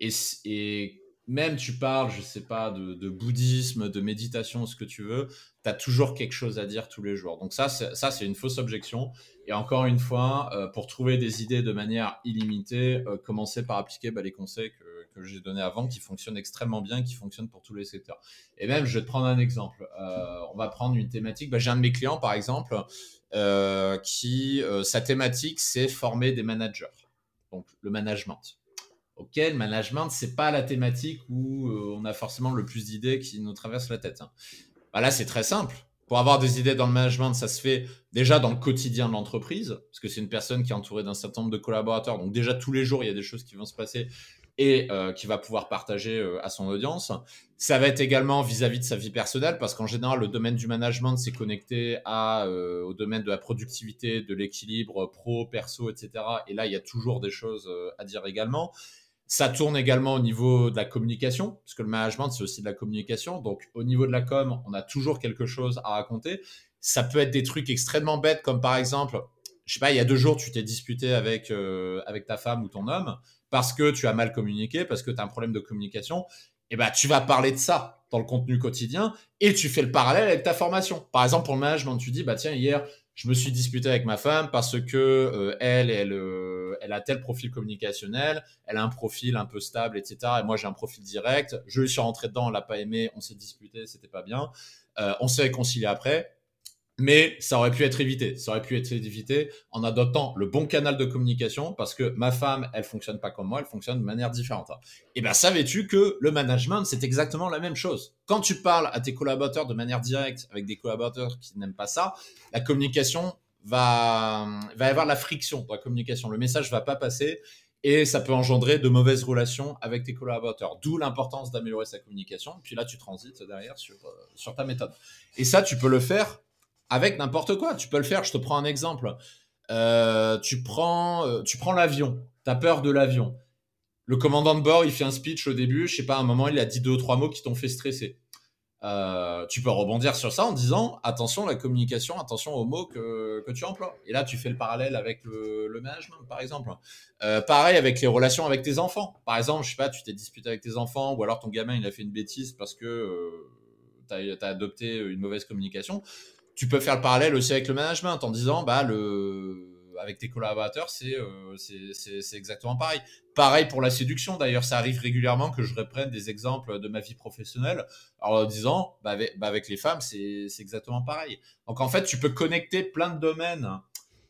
S1: Et, et, même tu parles, je sais pas, de, bouddhisme, de méditation, ce que tu veux, tu as toujours quelque chose à dire tous les jours. Donc ça, c'est une fausse objection. Et encore une fois, euh, pour trouver des idées de manière illimitée, commencez par appliquer bah, les conseils que que j'ai donné avant qui fonctionne extrêmement bien, qui fonctionne pour tous les secteurs. Et même, je vais te prendre un exemple. Euh, on va prendre une thématique. Bah, j'ai un de mes clients, par exemple, euh, qui, euh, sa thématique, c'est former des managers. Donc, le management. Ok, le management, c'est pas la thématique où on a forcément le plus d'idées qui nous traversent la tête. Hein. Bah, là, c'est très simple. Pour avoir des idées dans le management, ça se fait déjà dans le quotidien de l'entreprise, parce que c'est une personne qui est entourée d'un certain nombre de collaborateurs. Donc déjà tous les jours, il y a des choses qui vont se passer et euh, qui va pouvoir partager euh, à son audience. Ça va être également vis-à-vis de sa vie personnelle, parce qu'en général, le domaine du management, c'est connecté euh, au domaine de la productivité, de l'équilibre pro, perso, etc. Et là, il y a toujours des choses à dire également. Ça tourne également au niveau de la communication, parce que le management, c'est aussi de la communication. Donc, au niveau de la com, on a toujours quelque chose à raconter. Ça peut être des trucs extrêmement bêtes, comme par exemple, je sais pas, il y a deux jours, tu t'es disputé avec, avec ta femme ou ton homme parce que tu as mal communiqué, parce que tu as un problème de communication, eh ben, tu vas parler de ça dans le contenu quotidien et tu fais le parallèle avec ta formation. Par exemple, pour le management, tu dis, bah tiens, hier, je me suis disputé avec ma femme parce que euh, elle, elle, euh, elle a tel profil communicationnel, elle a un profil un peu stable, etc. Et moi, j'ai un profil direct. Je lui suis rentré dedans, on l'a pas aimé, on s'est disputé, c'était pas bien. Euh, on s'est réconcilié après mais ça aurait pu être évité. Ça aurait pu être évité en adoptant le bon canal de communication parce que ma femme, elle fonctionne pas comme moi, elle fonctionne de manière différente. Et ben, savais-tu que le management, c'est exactement la même chose? Quand tu parles à tes collaborateurs de manière directe avec des collaborateurs qui n'aiment pas ça, la communication va, va avoir la friction dans la communication. Le message va pas passer et ça peut engendrer de mauvaises relations avec tes collaborateurs. D'où l'importance d'améliorer sa communication. Puis là, tu transites derrière sur, euh, sur ta méthode. Et ça, tu peux le faire avec n'importe quoi. Tu peux le faire. Je te prends un exemple. Euh, tu prends, euh, tu prends l'avion. Tu as peur de l'avion. Le commandant de bord, il fait un speech au début. Je sais pas, à un moment, il a dit deux ou trois mots qui t'ont fait stresser. Euh, tu peux rebondir sur ça en disant attention la communication, attention aux mots que, que tu emploies. Et là, tu fais le parallèle avec le, management, par exemple. pareil avec les relations avec tes enfants. Par exemple, je sais pas, tu t'es disputé avec tes enfants ou alors ton gamin il a fait une bêtise parce que tu as, adopté une mauvaise communication tu peux faire le parallèle aussi avec le management en disant, bah, le, avec tes collaborateurs, c'est euh, c'est exactement pareil. Pareil pour la séduction, d'ailleurs, ça arrive régulièrement que je reprenne des exemples de ma vie professionnelle en disant, bah, avec, bah, les femmes, c'est exactement pareil. Donc en fait, tu peux connecter plein de domaines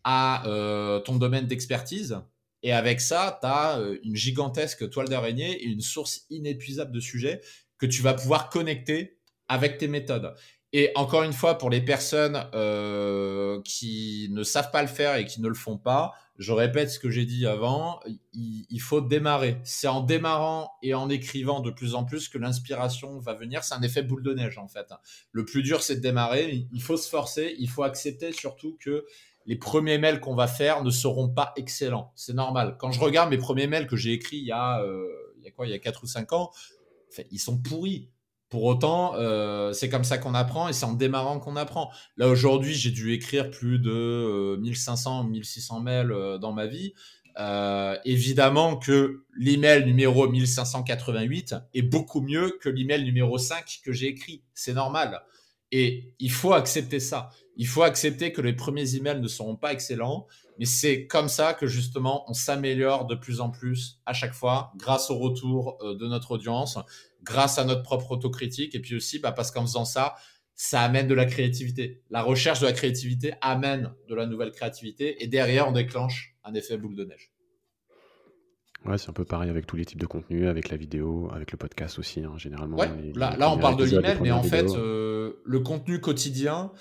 S1: à euh, ton domaine d'expertise. Et avec ça, tu as euh, une gigantesque toile d'araignée et une source inépuisable de sujets que tu vas pouvoir connecter avec tes méthodes. Et encore une fois, pour les personnes euh, qui ne savent pas le faire et qui ne le font pas, je répète ce que j'ai dit avant, il, faut démarrer. C'est en démarrant et en écrivant de plus en plus que l'inspiration va venir. C'est un effet boule de neige en fait. Le plus dur, c'est de démarrer. Il faut se forcer. Il faut accepter surtout que les premiers mails qu'on va faire ne seront pas excellents. C'est normal. Quand je regarde mes premiers mails que j'ai écrits il y a, euh, il y a quoi, il y a 4 ou 5 ans, ils sont pourris pour autant, euh, c'est comme ça qu'on apprend et c'est en démarrant qu'on apprend. Là, aujourd'hui, j'ai dû écrire plus de 1500, euh, 1600 mails euh, dans ma vie. évidemment que l'email numéro 1588 est beaucoup mieux que l'email numéro 5 que j'ai écrit. C'est normal. Et il faut accepter ça. Il faut accepter que les premiers emails ne seront pas excellents, mais c'est comme ça que justement on s'améliore de plus en plus à chaque fois grâce au retour de notre audience grâce à notre propre autocritique et puis aussi bah, parce qu'en faisant ça, ça amène de la créativité. La recherche de la créativité amène de la nouvelle créativité et derrière, on déclenche un effet boule de neige.
S2: Ouais, c'est un peu pareil avec tous les types de contenus, avec la vidéo, avec le podcast aussi, hein, généralement.
S1: là, on parle de l'email, mais en fait, euh, le contenu quotidien,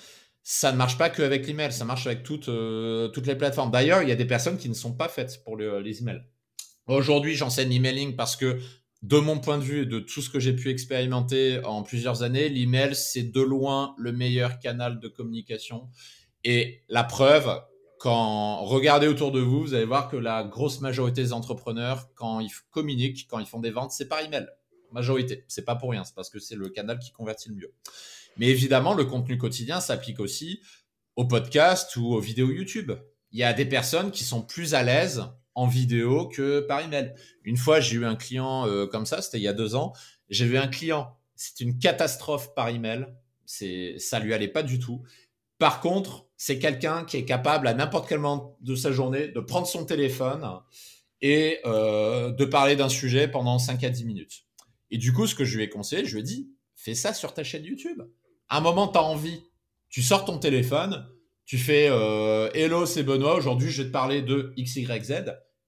S1: ça ne marche pas qu'avec l'email, ça marche avec toutes, euh, toutes les plateformes. D'ailleurs, il y a des personnes qui ne sont pas faites pour les emails. Aujourd'hui, j'enseigne l'emailing parce que, de mon point de vue et de tout ce que j'ai pu expérimenter en plusieurs années, l'email, c'est de loin le meilleur canal de communication. Et la preuve, quand regardez autour de vous, vous allez voir que la grosse majorité des entrepreneurs, quand ils communiquent, quand ils font des ventes, c'est par email. Majorité. C'est pas pour rien, c'est parce que c'est le canal qui convertit le mieux. Mais évidemment, le contenu quotidien s'applique aussi au podcast ou aux vidéos YouTube. Il y a des personnes qui sont plus à l'aise en vidéo que par email. Une fois, j'ai eu un client euh, comme ça, c'était il y a deux ans. J'ai vu un client, c'est une catastrophe par email. C'est, ça lui allait pas du tout. Par contre, c'est quelqu'un qui est capable à n'importe quel moment de sa journée de prendre son téléphone et euh, de parler d'un sujet pendant 5 à 10 minutes. Et du coup, ce que je lui ai conseillé, je lui ai dit, fais ça sur ta chaîne YouTube un moment, tu as envie, tu sors ton téléphone, tu fais euh, Hello, c'est Benoît, aujourd'hui je vais te parler de XYZ,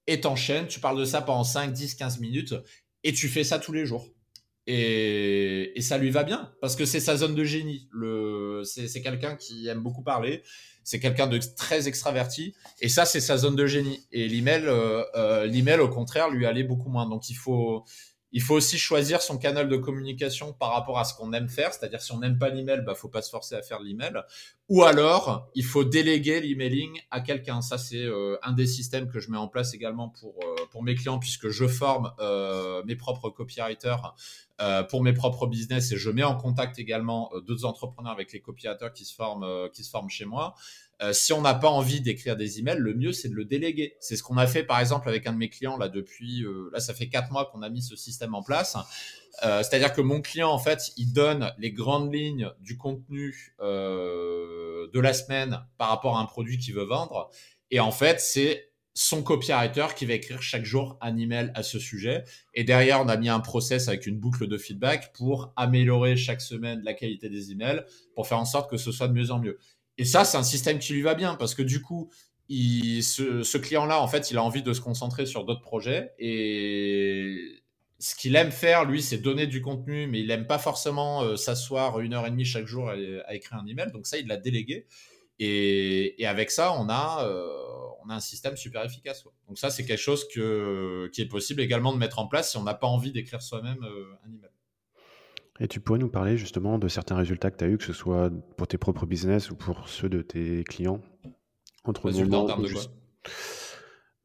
S1: et t'enchaînes, tu parles de ça pendant 5, 10, 15 minutes, et tu fais ça tous les jours. Et, ça lui va bien, parce que c'est sa zone de génie. C'est quelqu'un qui aime beaucoup parler, c'est quelqu'un de très extraverti, et ça, c'est sa zone de génie. Et l'email, euh, euh, l'email, au contraire, lui allait beaucoup moins. Donc il faut, il faut aussi choisir son canal de communication par rapport à ce qu'on aime faire. C'est-à-dire, si on n'aime pas l'email, bah, faut pas se forcer à faire l'email. Ou alors, il faut déléguer l'emailing à quelqu'un. Ça, c'est euh, un des systèmes que je mets en place également pour, euh, pour mes clients, puisque je forme euh, mes propres copywriters pour mes propres business et je mets en contact également d'autres entrepreneurs avec les copywriters qui se forment, qui se forment chez moi. Euh, si on n'a pas envie d'écrire des emails, le mieux c'est de le déléguer. C'est ce qu'on a fait par exemple avec un de mes clients là depuis euh, là ça fait quatre mois qu'on a mis ce système en place. Euh, c'est-à-dire que mon client en fait il donne les grandes lignes du contenu de la semaine par rapport à un produit qu'il veut vendre et en fait c'est son copywriter qui va écrire chaque jour un email à ce sujet. Et derrière, on a mis un process avec une boucle de feedback pour améliorer chaque semaine la qualité des emails, pour faire en sorte que ce soit de mieux en mieux. Et ça, c'est un système qui lui va bien parce que du coup, ce, client-là, en fait, il a envie de se concentrer sur d'autres projets. Et ce qu'il aime faire, lui, c'est donner du contenu, mais il n'aime pas forcément euh, s'asseoir une heure et demie chaque jour à, écrire un email. Donc ça, il l'a délégué. Et, avec ça, on a, euh, on a un système super efficace. Donc ça, c'est quelque chose qui est possible également de mettre en place si on n'a pas envie d'écrire soi-même euh, un email.
S2: Et tu pourrais nous parler justement de certains résultats que tu as eu, que ce soit pour tes propres business ou pour ceux de tes clients
S1: entre Résultats en termes de quoi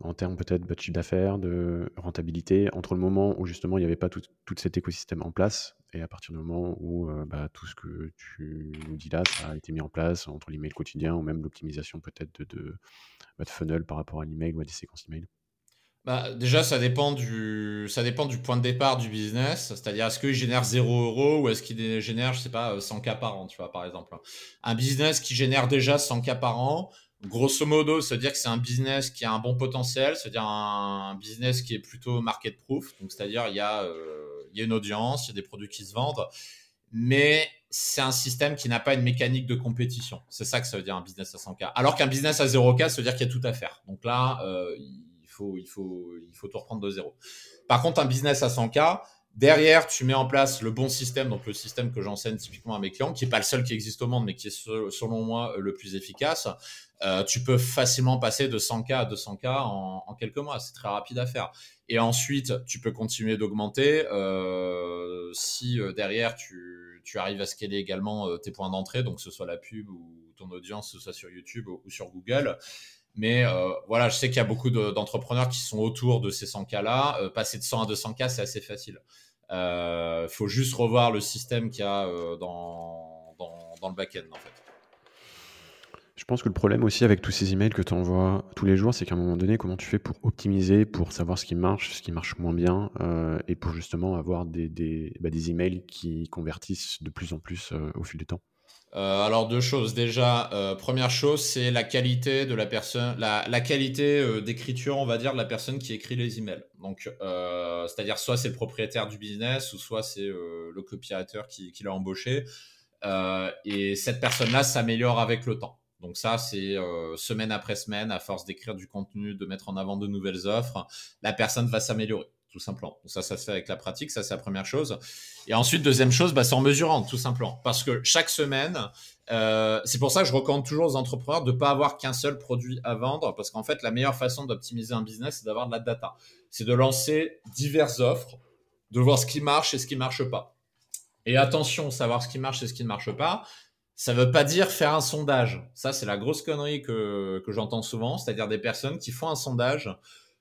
S2: En termes peut-être de chiffre d'affaires, de rentabilité, entre le moment où justement il n'y avait pas tout, cet écosystème en place et à partir du moment où euh, bah, tout ce que tu nous dis là, ça a été mis en place entre l'email quotidien ou même l'optimisation peut-être de, de, bah, de, funnel par rapport à l'email ou à des séquences email
S1: bah, déjà, ça dépend, du, ça dépend du point de départ du business. C'est-à-dire, est-ce qu'il génère 0 euros ou est-ce qu'il génère, je sais pas, 100 cas par an, tu vois, par exemple. Un business qui génère déjà 100 cas par an, grosso modo, se dire que c'est un business qui a un bon potentiel, c'est-à-dire un, business qui est plutôt market proof. Donc, c'est-à-dire, il y, a, euh, y a une audience, il y a des produits qui se vendent, mais c'est un système qui n'a pas une mécanique de compétition. C'est ça que ça veut dire un business à 100 cas. Alors qu'un business à 0 cas, ça veut dire qu'il y a tout à faire. Donc là, euh, faut, il, faut, il faut tout reprendre de zéro. Par contre, un business à 100K, derrière, tu mets en place le bon système, donc le système que j'enseigne typiquement à mes clients, qui n'est pas le seul qui existe au monde, mais qui est selon moi le plus efficace. Euh, tu peux facilement passer de 100K à 200K en, quelques mois. C'est très rapide à faire. Et ensuite, tu peux continuer d'augmenter. Euh, si euh, derrière, tu, tu, arrives à scaler également tes points d'entrée, donc que ce soit la pub ou ton audience, que ce soit sur YouTube ou sur Google, mais euh, voilà, je sais qu'il y a beaucoup d'entrepreneurs qui sont autour de ces 100 cas-là. Euh, passer de 100 à 200 cas, c'est assez facile. Il euh, faut juste revoir le système qu'il y a dans, le back-end, en fait.
S2: Je pense que le problème aussi avec tous ces emails que tu envoies tous les jours, c'est qu'à un moment donné, comment tu fais pour optimiser, pour savoir ce qui marche, ce qui marche moins bien, et pour justement avoir bah, des, emails qui convertissent de plus en plus au fil du temps?
S1: Euh, alors deux choses. Déjà, euh, première chose, c'est la qualité de la personne, la, qualité euh, d'écriture, on va dire, de la personne qui écrit les emails. Donc, c'est-à-dire soit c'est le propriétaire du business ou soit c'est le copywriter qui, qui l'a embauché. et cette personne-là s'améliore avec le temps. Donc ça, c'est semaine après semaine, à force d'écrire du contenu, de mettre en avant de nouvelles offres, la personne va s'améliorer tout simplement. ça, ça se fait avec la pratique, ça c'est la première chose. Et ensuite, deuxième chose, bah, c'est en mesurant, tout simplement. Parce que chaque semaine, euh, c'est pour ça que je recommande toujours aux entrepreneurs de ne pas avoir qu'un seul produit à vendre, parce qu'en fait, la meilleure façon d'optimiser un business, c'est d'avoir de la data. C'est de lancer diverses offres, de voir ce qui marche et ce qui ne marche pas. Et attention, savoir ce qui marche et ce qui ne marche pas, ça ne veut pas dire faire un sondage. Ça, c'est la grosse connerie que, que j'entends souvent, c'est-à-dire des personnes qui font un sondage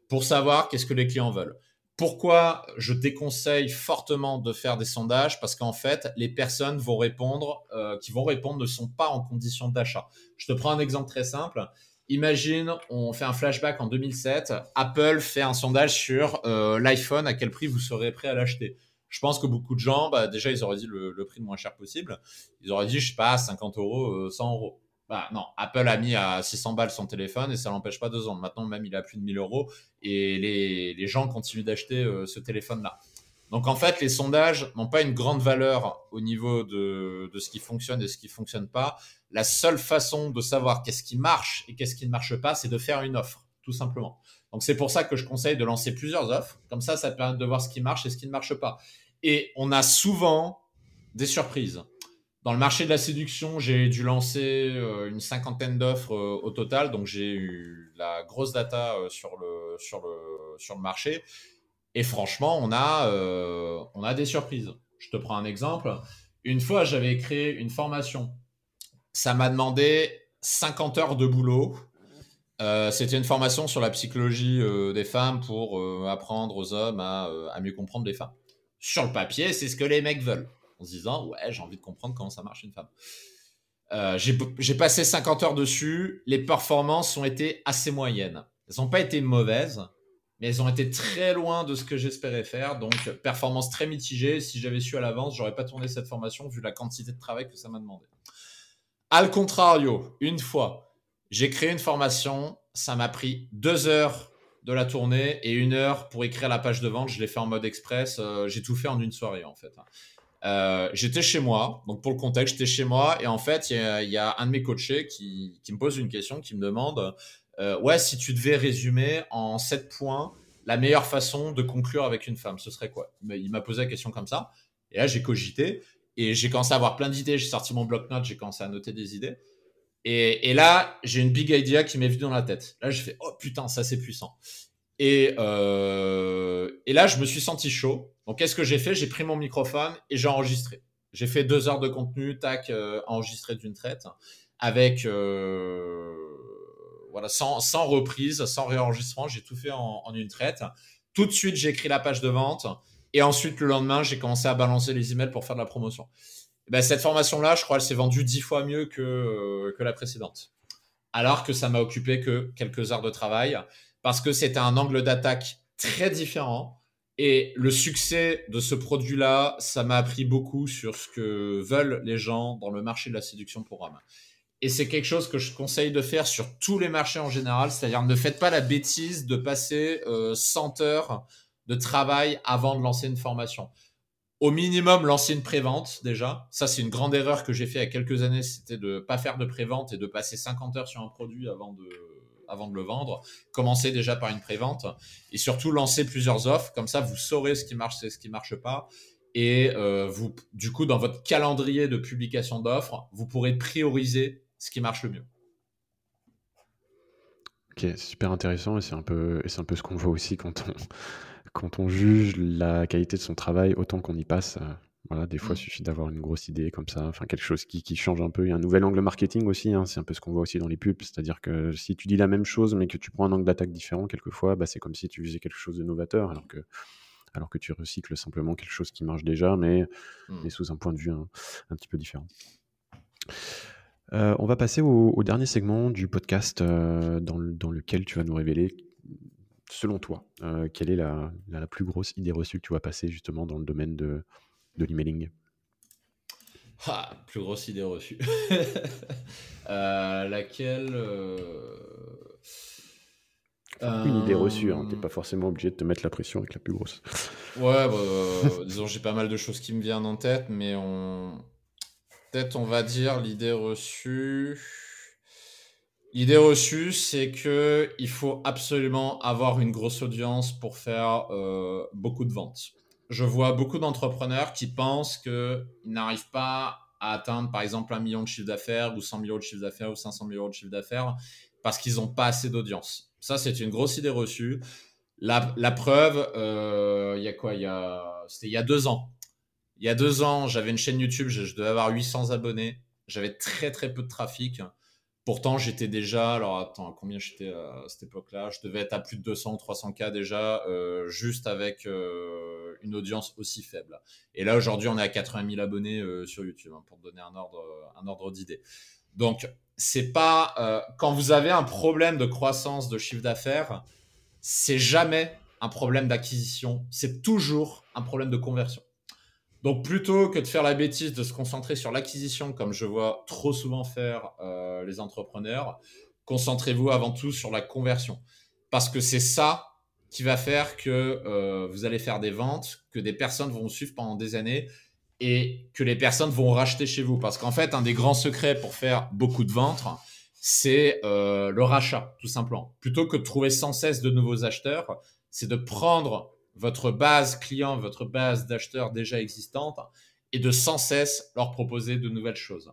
S1: pour savoir qu'est-ce que les clients veulent. Pourquoi je déconseille fortement de faire des sondages Parce qu'en fait, les personnes vont répondre, euh, qui vont répondre ne sont pas en condition d'achat. Je te prends un exemple très simple. Imagine, on fait un flashback en 2007. Apple fait un sondage sur euh, l'iPhone, à quel prix vous serez prêt à l'acheter. Je pense que beaucoup de gens, bah, déjà, ils auraient dit le, prix le moins cher possible. Ils auraient dit, je sais pas, 50 euros, 100 euh, euros. Bah, non, Apple a mis à 600 balles son téléphone et ça l'empêche pas de vendre. Maintenant, même, il a plus de 1000 euros et les, les gens continuent d'acheter euh, ce téléphone-là. Donc, en fait, les sondages n'ont pas une grande valeur au niveau de, de, ce qui fonctionne et ce qui fonctionne pas. La seule façon de savoir qu'est-ce qui marche et qu'est-ce qui ne marche pas, c'est de faire une offre, tout simplement. Donc, c'est pour ça que je conseille de lancer plusieurs offres. Comme ça, ça permet de voir ce qui marche et ce qui ne marche pas. Et on a souvent des surprises. Dans le marché de la séduction, j'ai dû lancer euh, une cinquantaine d'offres euh, au total, donc j'ai eu la grosse data euh, sur, le, sur, le, sur le marché. Et franchement, on a, on a des surprises. Je te prends un exemple. Une fois, j'avais créé une formation. Ça m'a demandé 50 heures de boulot. C'était une formation sur la psychologie des femmes pour apprendre aux hommes à, à mieux comprendre les femmes. Sur le papier, c'est ce que les mecs veulent en se disant ouais j'ai envie de comprendre comment ça marche une femme. Euh, j'ai passé 50 heures dessus, les performances ont été assez moyennes. Elles n'ont pas été mauvaises, mais elles ont été très loin de ce que j'espérais faire. Donc performance très mitigée. Si j'avais su à l'avance, j'aurais pas tourné cette formation vu la quantité de travail que ça m'a demandé. Al contrario, une fois, j'ai créé une formation, ça m'a pris deux heures de la tournée et une heure pour écrire la page de vente. Je l'ai fait en mode express. Euh, j'ai tout fait en une soirée en fait. Euh, j'étais chez moi, donc pour le contexte, j'étais chez moi et en fait, il y, a un de mes coachés qui, me pose une question, qui me demande euh, Ouais, si tu devais résumer en 7 points la meilleure façon de conclure avec une femme, ce serait quoi? Il m'a posé la question comme ça et là, j'ai cogité et j'ai commencé à avoir plein d'idées. J'ai sorti mon bloc-notes, j'ai commencé à noter des idées. Et, et là, j'ai une big idea qui m'est venue dans la tête. Là, je fais Oh putain, ça c'est puissant. Et, euh, et là, je me suis senti chaud. Donc, qu'est-ce que j'ai fait? J'ai pris mon microphone et j'ai enregistré. J'ai fait deux heures de contenu, tac, euh, enregistré d'une traite, avec euh, voilà, sans, sans, reprise, sans réenregistrement. J'ai tout fait en, une traite. Tout de suite, j'ai écrit la page de vente. Et ensuite, le lendemain, j'ai commencé à balancer les emails pour faire de la promotion. Et ben, cette formation-là, je crois, elle s'est vendue dix fois mieux que, euh, que la précédente. Alors que ça m'a occupé que quelques heures de travail parce que c'était un angle d'attaque très différent. Et le succès de ce produit-là, ça m'a appris beaucoup sur ce que veulent les gens dans le marché de la séduction pour hommes. Et c'est quelque chose que je conseille de faire sur tous les marchés en général, c'est-à-dire ne faites pas la bêtise de passer 100 euh, heures de travail avant de lancer une formation. Au minimum, lancer une prévente déjà. Ça, c'est une grande erreur que j'ai fait il y a quelques années, c'était de ne pas faire de prévente et de passer 50 heures sur un produit avant de, avant de le vendre. Commencez déjà par une prévente et surtout lancez plusieurs offres. Comme ça, vous saurez ce qui marche et ce qui marche pas. Et euh, vous, du coup, dans votre calendrier de publication d'offres, vous pourrez prioriser ce qui marche le mieux.
S2: Ok, super intéressant et c'est un peu, un peu ce qu'on voit aussi quand on, quand on juge la qualité de son travail, autant qu'on y passe. Voilà, des fois, il mmh. suffit d'avoir une grosse idée comme ça, enfin quelque chose qui, qui, change un peu. Il y a un nouvel angle marketing aussi, hein, c'est un peu ce qu'on voit aussi dans les pubs, c'est-à-dire que si tu dis la même chose mais que tu prends un angle d'attaque différent, quelquefois, bah, c'est comme si tu faisais quelque chose de novateur, alors que, alors que tu recycles simplement quelque chose qui marche déjà, mais, mmh. mais sous un point de vue un, un petit peu différent. Euh, on va passer au, dernier segment du podcast euh, dans, le, dans, lequel tu vas nous révéler, selon toi, euh, quelle est la, la, la, plus grosse idée reçue que tu vas passer justement dans le domaine de, de l'emailing
S1: ah, plus grosse idée reçue. euh, laquelle euh...
S2: Une idée reçue, hein. t'es pas forcément obligé de te mettre la pression avec la plus grosse.
S1: Ouais, bah, euh, disons, j'ai pas mal de choses qui me viennent en tête, mais on. Peut-être, on va dire, l'idée reçue. L'idée reçue, c'est que il faut absolument avoir une grosse audience pour faire euh, beaucoup de ventes. Je vois beaucoup d'entrepreneurs qui pensent qu'ils n'arrivent pas à atteindre, par exemple, un million de chiffre d'affaires ou 100 000 euros de chiffre d'affaires ou 500 000 euros de chiffre d'affaires parce qu'ils n'ont pas assez d'audience. Ça, c'est une grosse idée reçue. La, preuve, euh, il y a quoi? C'était il y a deux ans. Il y a deux ans, j'avais une chaîne YouTube, je, je devais avoir 800 abonnés. J'avais très très peu de trafic. Pourtant, j'étais déjà, alors attends, combien j'étais à cette époque-là? Je devais être à plus de 200 ou 300 k déjà, euh, juste avec euh, une audience aussi faible. Et là, aujourd'hui, on est à 80 000 abonnés euh, sur YouTube, hein, pour te donner un ordre, un ordre d'idée. Donc, c'est pas quand vous avez un problème de croissance de chiffre d'affaires, c'est jamais un problème d'acquisition, c'est toujours un problème de conversion. Donc plutôt que de faire la bêtise de se concentrer sur l'acquisition, comme je vois trop souvent faire euh, les entrepreneurs, concentrez-vous avant tout sur la conversion. Parce que c'est ça qui va faire que euh, vous allez faire des ventes, que des personnes vont suivre pendant des années et que les personnes vont racheter chez vous. Parce qu'en fait, un des grands secrets pour faire beaucoup de ventes, c'est euh, le rachat, tout simplement. Plutôt que de trouver sans cesse de nouveaux acheteurs, c'est de prendre votre base client, votre base d'acheteurs déjà existante et de sans cesse leur proposer de nouvelles choses.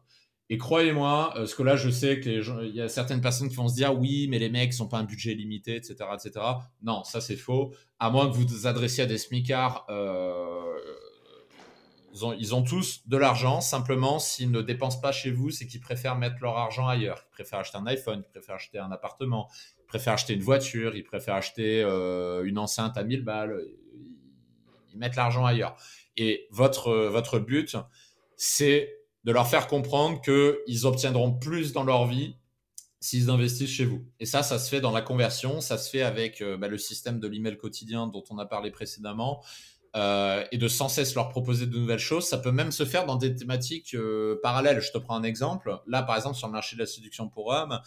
S1: Et croyez-moi, euh, parce que là, je sais qu'il y a certaines personnes qui vont se dire oui, mais les mecs n'ont pas un budget limité, etc., etc. Non, ça c'est faux. À moins que vous vous adressiez à des smicards, euh, ils, ont, ils, ont, tous de l'argent. Simplement, s'ils ne dépensent pas chez vous, c'est qu'ils préfèrent mettre leur argent ailleurs. Ils préfèrent acheter un iPhone, ils préfèrent acheter un appartement, préfèrent acheter une voiture, ils préfèrent acheter euh, une enceinte à 1000 balles, ils mettent l'argent ailleurs. Et votre, votre but, c'est de leur faire comprendre qu'ils obtiendront plus dans leur vie s'ils investissent chez vous. Et ça, ça se fait dans la conversion, ça se fait avec euh, bah, le système de l'email quotidien dont on a parlé précédemment. Euh, et de sans cesse leur proposer de nouvelles choses. Ça peut même se faire dans des thématiques euh, parallèles. Je te prends un exemple. Là, par exemple, sur le marché de la séduction pour hommes,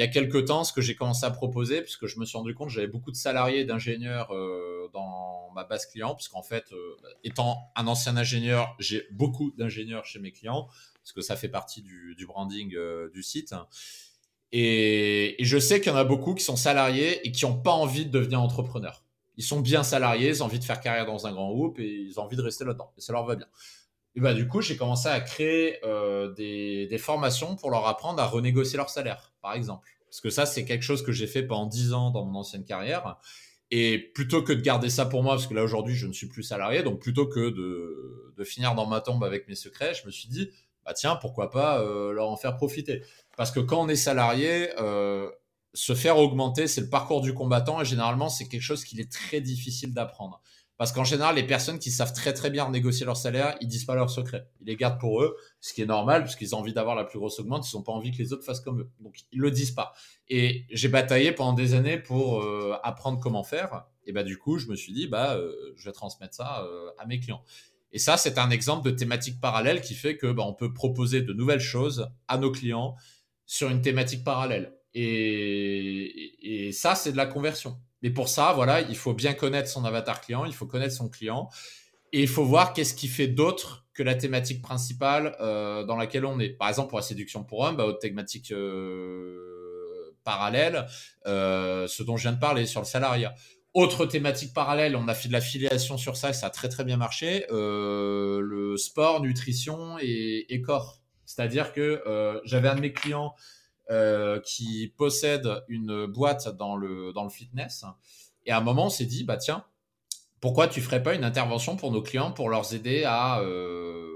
S1: il y a quelques temps, ce que j'ai commencé à proposer, puisque je me suis rendu compte j'avais beaucoup de salariés d'ingénieurs euh, dans ma base client, puisqu'en fait, étant un ancien ingénieur, j'ai beaucoup d'ingénieurs chez mes clients, parce que ça fait partie du, branding du site. Et, je sais qu'il y en a beaucoup qui sont salariés et qui n'ont pas envie de devenir entrepreneurs ils sont bien salariés, ils ont envie de faire carrière dans un grand groupe et ils ont envie de rester là-dedans. Et ça leur va bien. Et bah, du coup, j'ai commencé à créer euh, des, formations pour leur apprendre à renégocier leur salaire, par exemple. Parce que ça, c'est quelque chose que j'ai fait pendant 10 ans dans mon ancienne carrière. Et plutôt que de garder ça pour moi, parce que là aujourd'hui je ne suis plus salarié, donc plutôt que de, finir dans ma tombe avec mes secrets, je me suis dit, bah tiens, pourquoi pas euh, leur en faire profiter. Parce que quand on est salarié, euh, se faire augmenter, c'est le parcours du combattant et généralement, c'est quelque chose qu'il est très difficile d'apprendre. Parce qu'en général, les personnes qui savent très très bien négocier leur salaire, ils disent pas leur secret. Ils les gardent pour eux, ce qui est normal parce qu'ils ont envie d'avoir la plus grosse augmente, ils n'ont pas envie que les autres fassent comme eux. Donc ils le disent pas. Et j'ai bataillé pendant des années pour euh, apprendre comment faire. Et bah du coup, je me suis dit bah euh, je vais transmettre ça euh, à mes clients. Et ça, c'est un exemple de thématique parallèle qui fait que bah, on peut proposer de nouvelles choses à nos clients sur une thématique parallèle. Et, ça, c'est de la conversion. Mais pour ça, voilà, il faut bien connaître son avatar client, il faut connaître son client, et il faut voir qu'est-ce qui fait d'autre que la thématique principale euh, dans laquelle on est. Par exemple, pour la séduction pour hommes, bah, autre thématique euh, parallèle, euh, ce dont je viens de parler sur le salariat. Autre thématique parallèle, on a fait de l'affiliation sur ça, ça a très très bien marché. le sport, nutrition et corps. C'est-à-dire que j'avais un de mes clients euh, qui possède une boîte dans le, dans le fitness. Et à un moment, on s'est dit, bah tiens, pourquoi tu ferais pas une intervention pour nos clients pour leur aider à, euh,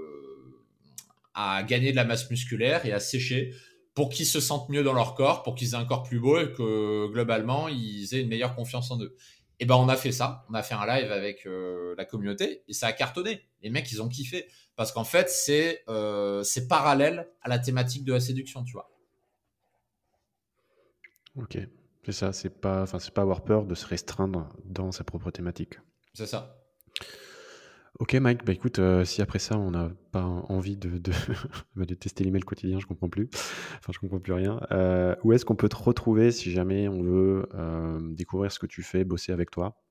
S1: à gagner de la masse musculaire et à sécher pour qu'ils se sentent mieux dans leur corps, pour qu'ils aient un corps plus beau et que globalement, ils aient une meilleure confiance en eux. Et ben on a fait ça, on a fait un live avec euh, la communauté et ça a cartonné. Les mecs, ils ont kiffé parce qu'en fait, c'est c'est parallèle à la thématique de la séduction, tu vois.
S2: Ok, c'est ça, c'est pas, enfin, c'est pas avoir peur de se restreindre dans sa propre thématique.
S1: C'est ça.
S2: Ok Mike, bah écoute, euh, si après ça on n'a pas envie de, de, bah, de tester l'email quotidien, je comprends plus. Enfin, je comprends plus rien. Euh, où est-ce qu'on peut te retrouver si jamais on veut euh, découvrir ce que tu fais, bosser avec toi?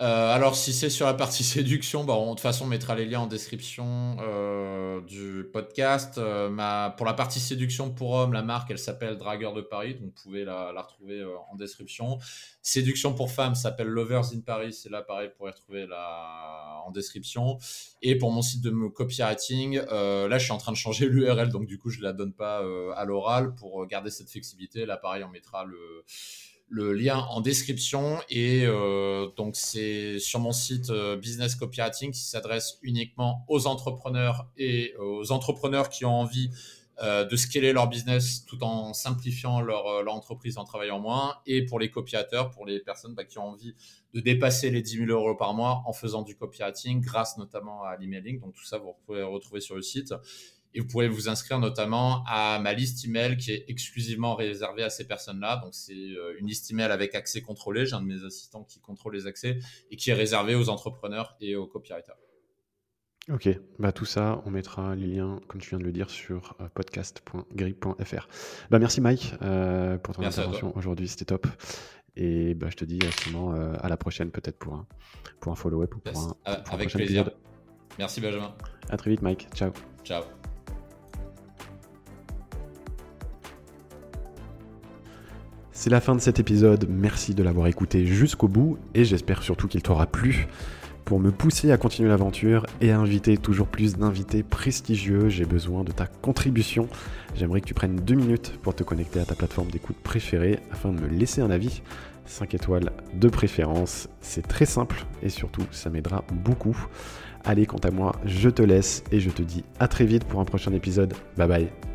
S1: Euh, alors, si c'est sur la partie séduction, bah, de toute façon, on mettra les liens en description euh, du podcast. Euh, pour la partie séduction pour hommes, la marque, elle s'appelle Dragueur de Paris, donc vous pouvez la, la retrouver en description. Séduction pour femmes s'appelle Lovers in Paris, c'est là pareil, vous pourrez retrouver la, en description. Et pour mon site de copywriting, là, je suis en train de changer l'URL, donc du coup, je ne la donne pas à l'oral pour garder cette flexibilité. Là, pareil, on mettra le le lien en description. Et euh, donc, c'est sur mon site euh, Business Copywriting qui s'adresse uniquement aux entrepreneurs et aux entrepreneurs qui ont envie euh, de scaler leur business tout en simplifiant leur, entreprise en travaillant moins. Et pour les copywriters, pour les personnes bah, qui ont envie de dépasser les 10 000 euros par mois en faisant du copywriting grâce notamment à l'emailing. Donc, tout ça, vous pouvez retrouver sur le site. Et vous pouvez vous inscrire notamment à ma liste email qui est exclusivement réservée à ces personnes-là. Donc, c'est euh, une liste email avec accès contrôlé. J'ai un de mes assistants qui contrôle les accès et qui est réservée aux entrepreneurs et aux copywriters.
S2: Ok, bah tout ça, on mettra les liens, comme tu viens de le dire, sur euh, podcast.grip.fr. Bah merci Mike euh, pour ton intervention aujourd'hui, c'était top. Et bah, je te dis justement à la prochaine peut-être pour un, pour un follow-up ou pour un,
S1: Avec plaisir. Merci Benjamin.
S2: À très vite Mike, ciao.
S1: Ciao.
S2: C'est la fin de cet épisode, merci de l'avoir écouté jusqu'au bout et j'espère surtout qu'il t'aura plu. Pour me pousser à continuer l'aventure et à inviter toujours plus d'invités prestigieux, j'ai besoin de ta contribution. J'aimerais que tu prennes deux minutes pour te connecter à ta plateforme d'écoute préférée afin de me laisser un avis. 5 étoiles de préférence, c'est très simple et surtout ça m'aidera beaucoup. Allez, quant à moi, je te laisse et je te dis à très vite pour un prochain épisode. Bye bye.